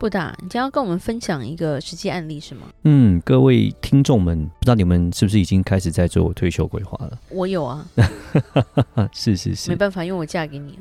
布大，你将要跟我们分享一个实际案例是吗？嗯，各位听众们，不知道你们是不是已经开始在做退休规划了？我有啊，是是是，没办法，因为我嫁给你。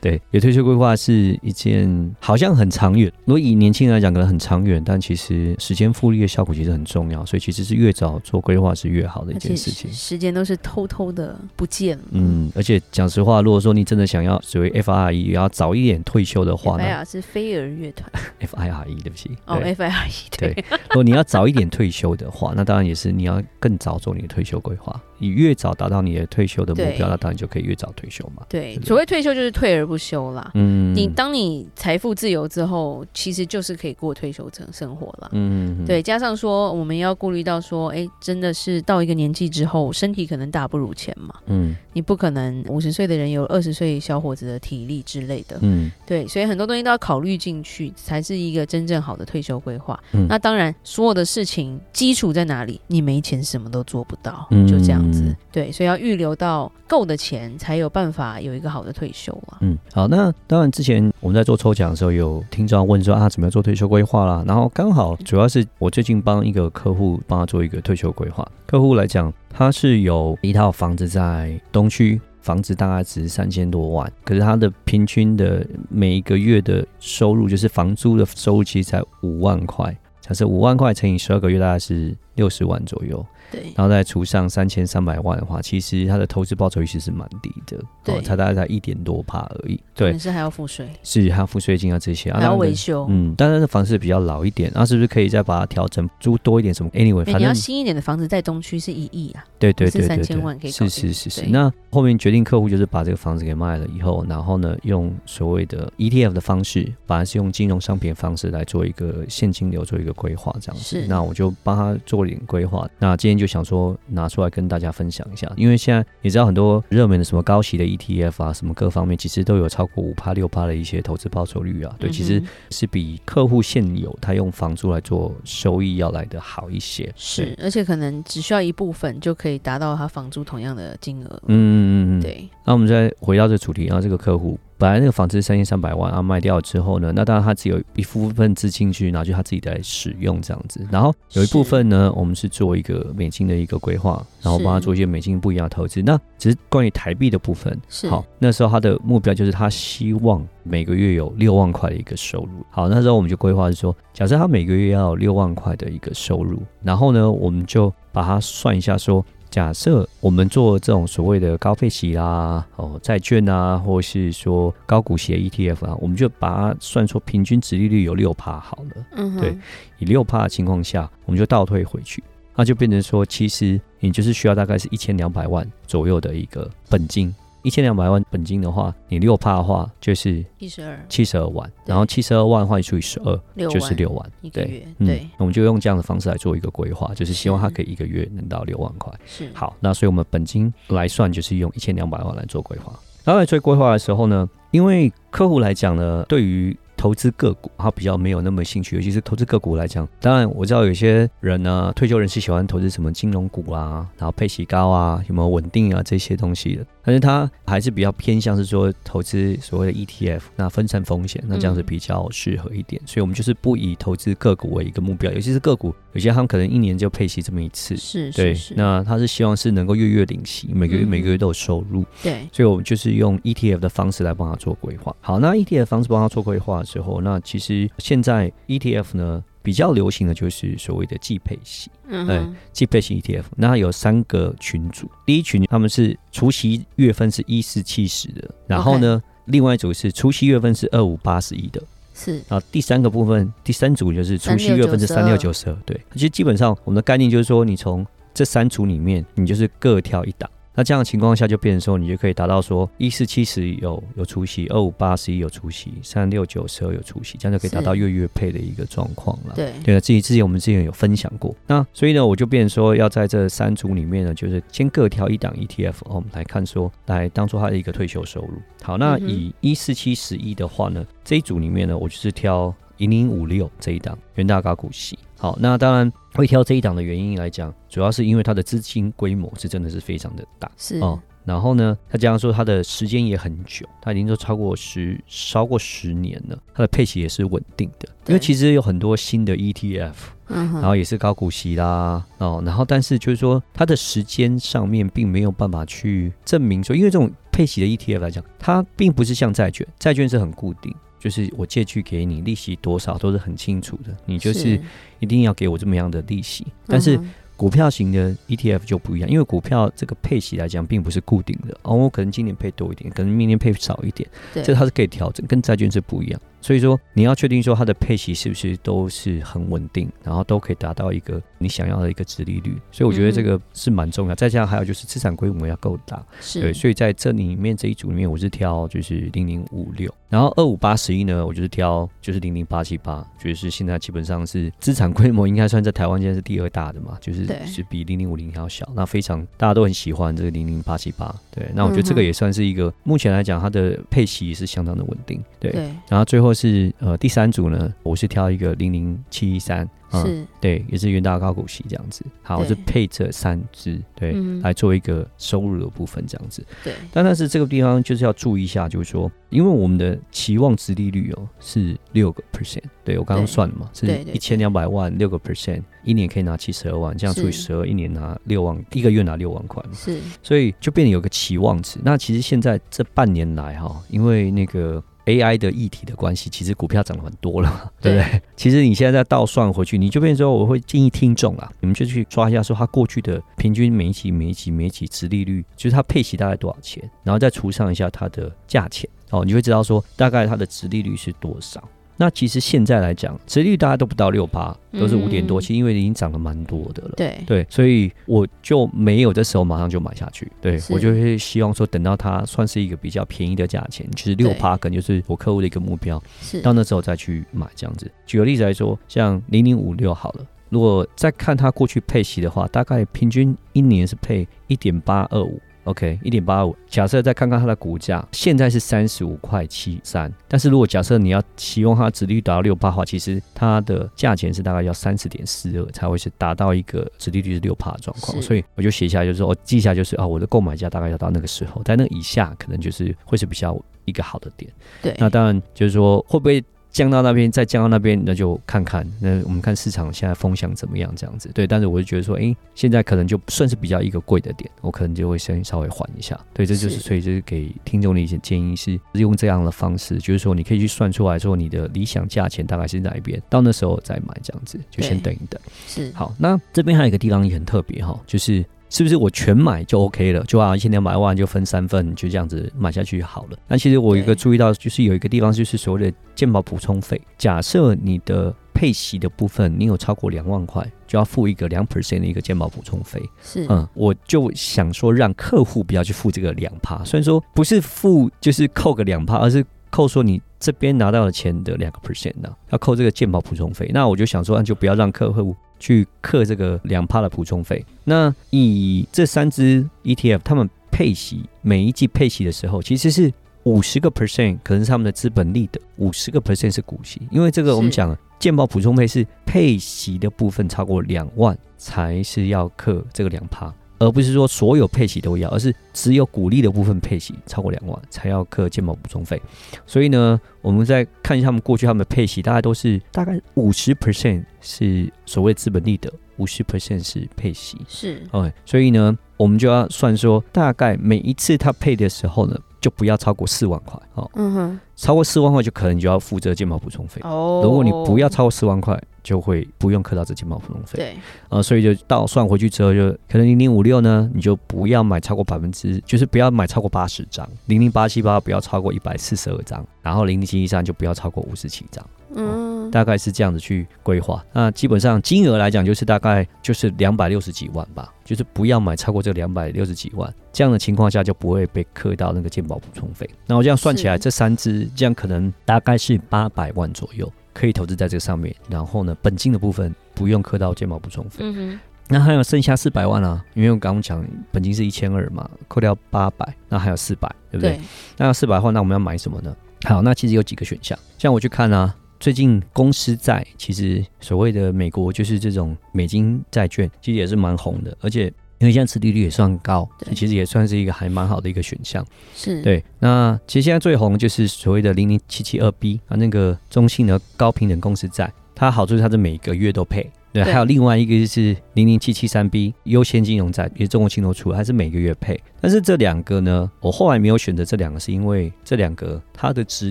对，有退休规划是一件好像很长远。如果以年轻人来讲，可能很长远，但其实时间复利的效果其实很重要，所以其实是越早做规划是越好的一件事情。时间都是偷偷的不见了。嗯，而且讲实话，如果说你真的想要所谓 FIRE 也要早一点退休的话呢，FIRE 是飞儿乐团，FIRE 对不起。哦，FIRE 对。对，如果你要早一点退休的话，那当然也是你要更早做你的退休规划。你越早达到你的退休的目标，那当然就可以越早退休嘛。对，所谓退休就是退而不休啦。嗯，你当你财富自由之后，其实就是可以过退休生生活了。嗯，对，加上说我们要顾虑到说，哎，真的是到一个年纪之后，身体可能大不如前嘛。嗯，你不可能五十岁的人有二十岁小伙子的体力之类的。嗯，对，所以很多东西都要考虑进去，才是一个真正好的退休规划。嗯，那当然，所有的事情基础在哪里？你没钱什么都做不到，嗯，就这样子。对，所以要预留到够的钱，才有办法有一个好的退休啊。嗯，好，那当然之前我们在做抽奖的时候，有听众问说啊，怎么样做退休规划啦？然后刚好主要是我最近帮一个客户帮他做一个退休规划。客户来讲，他是有一套房子在东区，房子大概值三千多万，可是他的平均的每一个月的收入，就是房租的收入，其实才五万块。假设五万块乘以十二个月，大概是六十万左右。对，然后再除上三千三百万的话，其实它的投资报酬率其实是蛮低的，对，哦、它大概才一点多帕而已。对，是还要付税，是还要付税金啊这些，还要维修。嗯，但是房子比较老一点，那、啊、是不是可以再把它调整租多一点？什么？Anyway，反正你要新一点的房子在东区是一亿啊，对对对对对，三千万可以是是是是。那后面决定客户就是把这个房子给卖了以后，然后呢，用所谓的 ETF 的方式，反而是用金融商品的方式来做一个现金流做一个规划这样子。是，那我就帮他做一点规划。那今天就想说。拿出来跟大家分享一下，因为现在你知道很多热门的什么高息的 ETF 啊，什么各方面其实都有超过五趴六趴的一些投资报酬率啊，对，其实是比客户现有他用房租来做收益要来的好一些。是，而且可能只需要一部分就可以达到他房租同样的金额。嗯嗯嗯，对。那我们再回到这主题，然后这个客户。本来那个房子是三千三百万，啊卖掉之后呢，那当然他只有一部分资金去拿去他自己来使用这样子，然后有一部分呢，我们是做一个美金的一个规划，然后帮他做一些美金不一样的投资。那只是关于台币的部分，是好，那时候他的目标就是他希望每个月有六万块的一个收入。好，那时候我们就规划是说，假设他每个月要有六万块的一个收入，然后呢，我们就把它算一下说。假设我们做这种所谓的高配息啦，哦，债券啊，或是说高股息的 ETF 啊，我们就把它算出平均值利率有六趴好了。嗯，对，以六趴的情况下，我们就倒退回去，那就变成说，其实你就是需要大概是一千两百万左右的一个本金。一千两百万本金的话，你六趴的话就是七十二七十二万，然后七十二万的话你除以十二就是六万一个月。对，嗯、我们就用这样的方式来做一个规划，就是希望他可以一个月能到六万块。是好，那所以我们本金来算，就是用一千两百万来做规划。然后在做规划的时候呢，因为客户来讲呢，对于投资个股，他比较没有那么兴趣，尤其是投资个股来讲。当然，我知道有些人呢，退休人士喜欢投资什么金融股啊，然后配息高啊，有没有稳定啊这些东西的。但是他还是比较偏向是说投资所谓的 ETF，那分散风险，那这样子比较适合一点。嗯、所以我们就是不以投资个股为一个目标，尤其是个股，有些他们可能一年就配息这么一次，是，对，那他是希望是能够月月领息，每个月每个月都有收入。嗯、对，所以我们就是用 ETF 的方式来帮他做规划。好，那 ETF 的方式帮他做规划。的时候，那其实现在 ETF 呢比较流行的就是所谓的季配型，嗯，对，季配型 ETF。那它有三个群组，第一群他们是除夕月份是一四七十的，然后呢.另外一组是除夕月份是二五八十一的，是。啊第三个部分，第三组就是除夕月份是三六九十二，对。其实基本上我们的概念就是说，你从这三组里面，你就是各挑一档。那这样的情况下就变成说，你就可以达到说一四七十有有除息，二五八十一有除息，三六九十二有除息，这样就可以达到月月配的一个状况了。对对，之前之前我们之前有分享过。那所以呢，我就变成说要在这三组里面呢，就是先各挑一档 ETF，哦，我们来看说来当做它的一个退休收入。好，那以一四七十一的话呢，这一组里面呢，我就是挑零零五六这一档元大高股息。好，那当然会挑这一档的原因来讲，主要是因为它的资金规模是真的是非常的大，是哦。然后呢，他加上说它的时间也很久，它已经都超过十超过十年了，它的配息也是稳定的。因为其实有很多新的 ETF，嗯，然后也是高股息啦，哦，然后但是就是说它的时间上面并没有办法去证明说，因为这种配息的 ETF 来讲，它并不是像债券，债券是很固定。就是我借据给你利息多少都是很清楚的，你就是一定要给我这么样的利息。但是股票型的 ETF 就不一样，因为股票这个配息来讲并不是固定的哦，我可能今年配多一点，可能明年配少一点，这它是可以调整，跟债券是不一样。所以说，你要确定说它的配息是不是都是很稳定，然后都可以达到一个你想要的一个殖利率。所以我觉得这个是蛮重要。再加上还有就是资产规模要够大，是对。所以在这里面这一组里面，我是挑就是零零五六，然后二五八十一呢，我就是挑就是零零八七八，就是现在基本上是资产规模应该算在台湾现在是第二大的嘛，就是是比零零五零还要小。那非常大家都很喜欢这个零零八七八，对。那我觉得这个也算是一个目前来讲它的配息是相当的稳定，对。然后最后。是呃第三组呢，我是挑一个零零七三，是对，也是元大高股息这样子。好，我是配这三支对、嗯、来做一个收入的部分这样子。对，但但是这个地方就是要注意一下，就是说，因为我们的期望值利率哦是六个 percent，对我刚刚算了嘛，是一千两百万六个 percent，一年可以拿七十二万，这样除以十二，一年拿六万，一个月拿六万块嘛。是，所以就变得有个期望值。那其实现在这半年来哈，因为那个。AI 的议题的关系，其实股票涨了很多了，对不对？对，其实你现在再倒算回去，你就变成说，我会建议听众啊，你们就去抓一下，说它过去的平均每一期、每一期、每一期殖利率，就是它配息大概多少钱，然后再除上一下它的价钱，哦，你会知道说大概它的殖利率是多少。那其实现在来讲，殖利率大家都不到六趴，都是五点多，其实因为已经涨了蛮多的了。对对，所以我就没有这时候马上就买下去。对，我就会希望说，等到它算是一个比较便宜的价钱，其实六趴可能就是我客户的一个目标。是，到那时候再去买这样子。举个例子来说，像零零五六好了，如果再看它过去配息的话，大概平均一年是配一点八二五。OK，一点八五。假设再看看它的股价，现在是三十五块七三。但是如果假设你要期望它殖利率达到六趴的话，其实它的价钱是大概要三十点四二才会是达到一个值利率是六帕的状况。所以我就写下来，就是说我记下来，就是啊，我的购买价大概要到那个时候，在那以下可能就是会是比较一个好的点。对，那当然就是说会不会。降到那边，再降到那边，那就看看。那我们看市场现在风向怎么样，这样子。对，但是我就觉得说，哎、欸，现在可能就算是比较一个贵的点，我可能就会先稍微缓一下。对，这就是所以就是给听众的一些建议是，是用这样的方式，就是说你可以去算出来说你的理想价钱大概是哪一边，到那时候再买这样子，就先等一等。是。好，那这边还有一个地方也很特别哈，就是。是不是我全买就 OK 了？就啊，一千两百万就分三份，就这样子买下去好了。那其实我有一个注意到，就是有一个地方就是所谓的健保补充费。假设你的配息的部分你有超过两万块，就要付一个两 percent 的一个健保补充费。是，嗯，我就想说让客户不要去付这个两趴，虽然说不是付就是扣个两趴，而是扣说你这边拿到的钱的两个 percent 呢，要扣这个健保补充费。那我就想说，那就不要让客户。去克这个两趴的补充费。那以这三只 ETF，他们配息每一季配息的时候，其实是五十个 percent，可能是他们的资本利的，五十个 percent 是股息。因为这个我们讲，建保补充费是配息的部分超过两万才是要克这个两趴。而不是说所有配息都要，而是只有股利的部分配息超过两万才要课健保补充费。所以呢，我们再看一下他们过去他们的配息，大概都是大概五十 percent 是所谓资本利得，五十 percent 是配息。是，OK。所以呢，我们就要算说，大概每一次他配的时候呢，就不要超过四万块。哦，嗯哼，超过四万块就可能就要付这个健保补充费。哦，如果你不要超过四万块。就会不用课到这健保补充费。对，呃，所以就到算回去之后，就可能零零五六呢，你就不要买超过百分之，就是不要买超过八十张；零零八七八不要超过一百四十二张；然后零零七一三就不要超过五十七张。嗯，大概是这样子去规划。那基本上金额来讲，就是大概就是两百六十几万吧，就是不要买超过这两百六十几万，这样的情况下就不会被刻到那个健保补充费。那我这样算起来，这三支这样可能大概是八百万左右可以投资在这个上面。然后呢，本金的部分不用课到健保补充费。嗯哼。那还有剩下四百万啊，因为我刚刚讲本金是一千二嘛，扣掉八百，那还有四百，对不对？对。那要四百的话，那我们要买什么呢？好，那其实有几个选项，像我去看啊，最近公司债其实所谓的美国就是这种美金债券，其实也是蛮红的，而且因为现在持利率也算高，其实也算是一个还蛮好的一个选项。是对。那其实现在最红就是所谓的零零七七二 B 啊，那个中信的高频等公司债，它好处是它是每个月都配。对，还有另外一个就是零零七七三 B 优先金融债，也是中国信托出，还是每个月配。但是这两个呢，我后来没有选择这两个，是因为这两个它的殖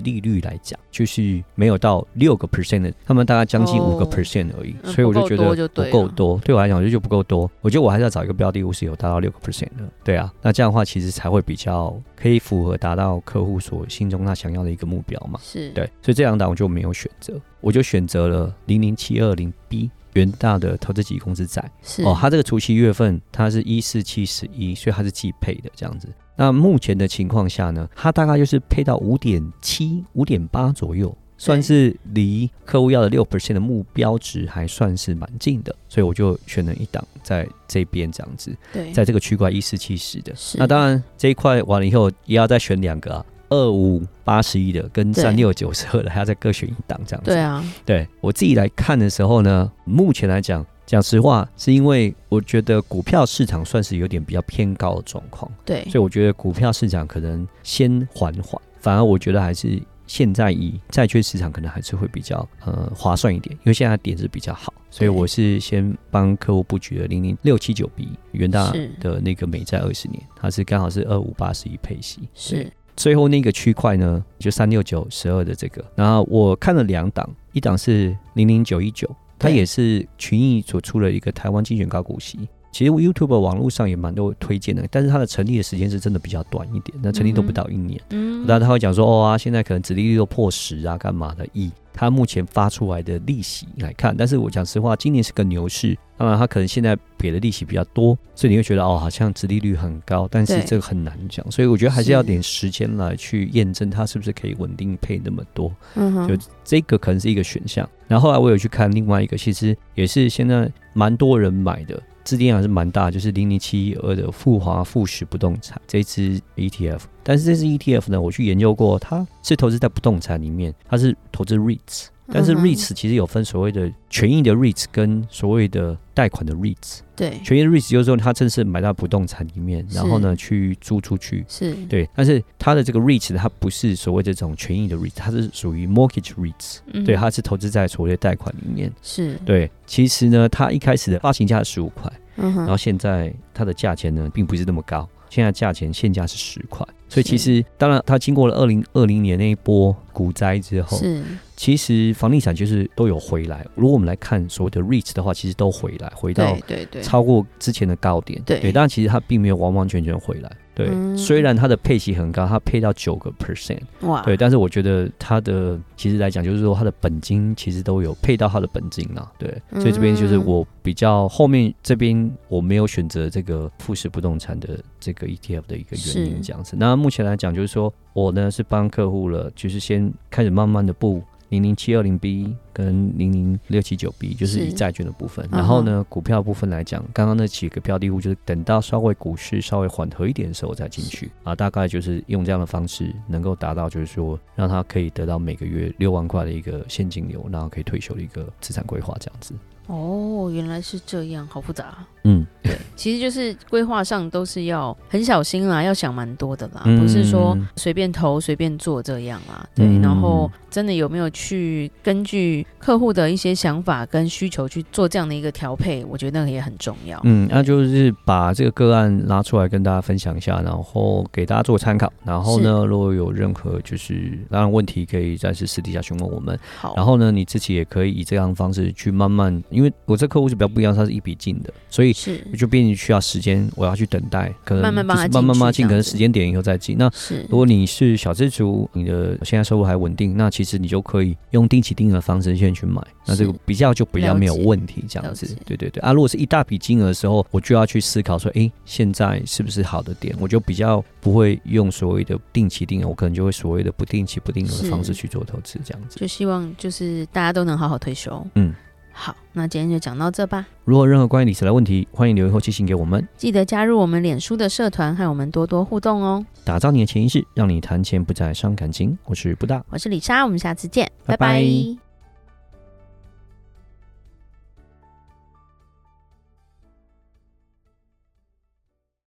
利率来讲，就是没有到六个 percent 的，他们大概将近五个 percent 而已，哦，所以我就觉得不够多。对我来讲，我就觉得不够多。我觉得我还是要找一个标的物是有达到六个 percent 的。对啊，那这样的话其实才会比较可以符合达到客户所心中他想要的一个目标嘛。是对，所以这两档我就没有选择，我就选择了零零七二零 B。元大的投资级公司债是哦，它这个除息月份它是一四七十一，所以它是季配的这样子。那目前的情况下呢，它大概就是配到五点七、五点八左右，算是离客户要的六 percent 的目标值还算是蛮近的，所以我就选了一档在这边这样子。对，在这个区块一四七十的。那当然这一块完了以后也要再选两个啊。二五八十一的跟三六九十二的，还要再各选一档这样子。对啊，对我自己来看的时候呢，目前来讲，讲实话，是因为我觉得股票市场算是有点比较偏高的状况。对，所以我觉得股票市场可能先缓缓，反而我觉得还是现在以债券市场可能还是会比较呃划算一点，因为现在点子比较好，所以我是先帮客户布局了零零六七九 B 元大的那个美债二十年，它是刚好是二五八十一配息。是。最后那个区块呢，就三六九十二的这个，然后我看了两档，一档是零零九一九，它也是群益所出了一个台湾精选高股息。其实 YouTube 网络上也蛮多推荐的，但是它的成立的时间是真的比较短一点，那成立都不到一年。嗯，那他会讲说，哦啊，现在可能殖利率都破十啊，干嘛的？以他目前发出来的利息来看，但是我讲实话，今年是个牛市。当然，它可能现在给的利息比较多，所以你会觉得哦，好像殖利率很高，但是这个很难讲。所以我觉得还是要点时间来去验证它是不是可以稳定配那么多。嗯，就这个可能是一个选项。然后后来我有去看另外一个，其实也是现在蛮多人买的，资金还是蛮大，就是零零七一二的富华富时不动产这支 ETF。但是这支 ETF 呢，我去研究过，它是投资在不动产里面，它是投资 REITs。但是 REITs 其实有分所谓的权益的 REITs 跟所谓的贷款的 REITs。对，权益的 REITs 就是说它正式买到不动产里面，然后呢去租出去。是。对，但是它的这个 REITs 它不是所谓这种权益的 REITs，它是属于 Mortgage REITs。嗯。对，它是投资在所谓的贷款里面。是。对，其实呢，它一开始的发行价是十五块，嗯，然后现在它的价钱呢并不是那么高，现在价钱现价是十块。所以其实，当然，它经过了二零二零年那一波股灾之后，是其实房地产就是都有回来。如果我们来看所谓的 REITs 的话，其实都回来，回到对对超过之前的高点。对，对，但其实它并没有完完全全回来。对，嗯、虽然它的配息很高，它配到九个 percent，哇，对，但是我觉得它的其实来讲，就是说它的本金其实都有配到它的本金了，对，所以这边就是我比较后面这边我没有选择这个富士不动产的这个 ETF 的一个原因，这样子。那目前来讲，就是说我呢是帮客户了，就是先开始慢慢的布。零零七二零 B 跟零零六七九 B 就是以债券的部分，然后呢，股票部分来讲，刚刚那几个标的物就是等到稍微股市稍微缓和一点的时候再进去。啊，大概就是用这样的方式能够达到，就是说让他可以得到每个月六万块的一个现金流，然后可以退休的一个资产规划这样子。哦，原来是这样，好复杂。嗯，对，其实就是规划上都是要很小心啦，要想蛮多的啦，嗯、不是说随便投随便做这样啦。对，嗯、然后真的有没有去根据客户的一些想法跟需求去做这样的一个调配，我觉得那个也很重要。嗯，那就是把这个个案拉出来跟大家分享一下，然后给大家做参考。然后呢，如果有任何就是当然问题，可以暂时私底下询问我们。好，然后呢，你自己也可以以这样的方式去慢慢。因为我这客户是比较不一样，他是一笔进的，所以是就变成需要时间，我要去等待，可能慢慢慢慢慢慢进，可能时间点以后再进。那是如果你是小资族，你的现在收入还稳定，那其实你就可以用定期定额的方式先去买，那这个比较就比较没有问题，这样子。对对对啊，如果是一大笔金额的时候，我就要去思考说，哎，现在是不是好的点？我就比较不会用所谓的定期定额，我可能就会所谓的不定期不定额的方式去做投资，这样子。就希望就是大家都能好好退休。嗯。好，那今天就讲到这吧。如果任何关于理财的问题，欢迎留言或寄信给我们。记得加入我们脸书的社团，和我们多多互动哦。打造你的潜意识，让你谈钱不再伤感情。我是布大，我是李莎，我们下次见，拜拜。拜拜。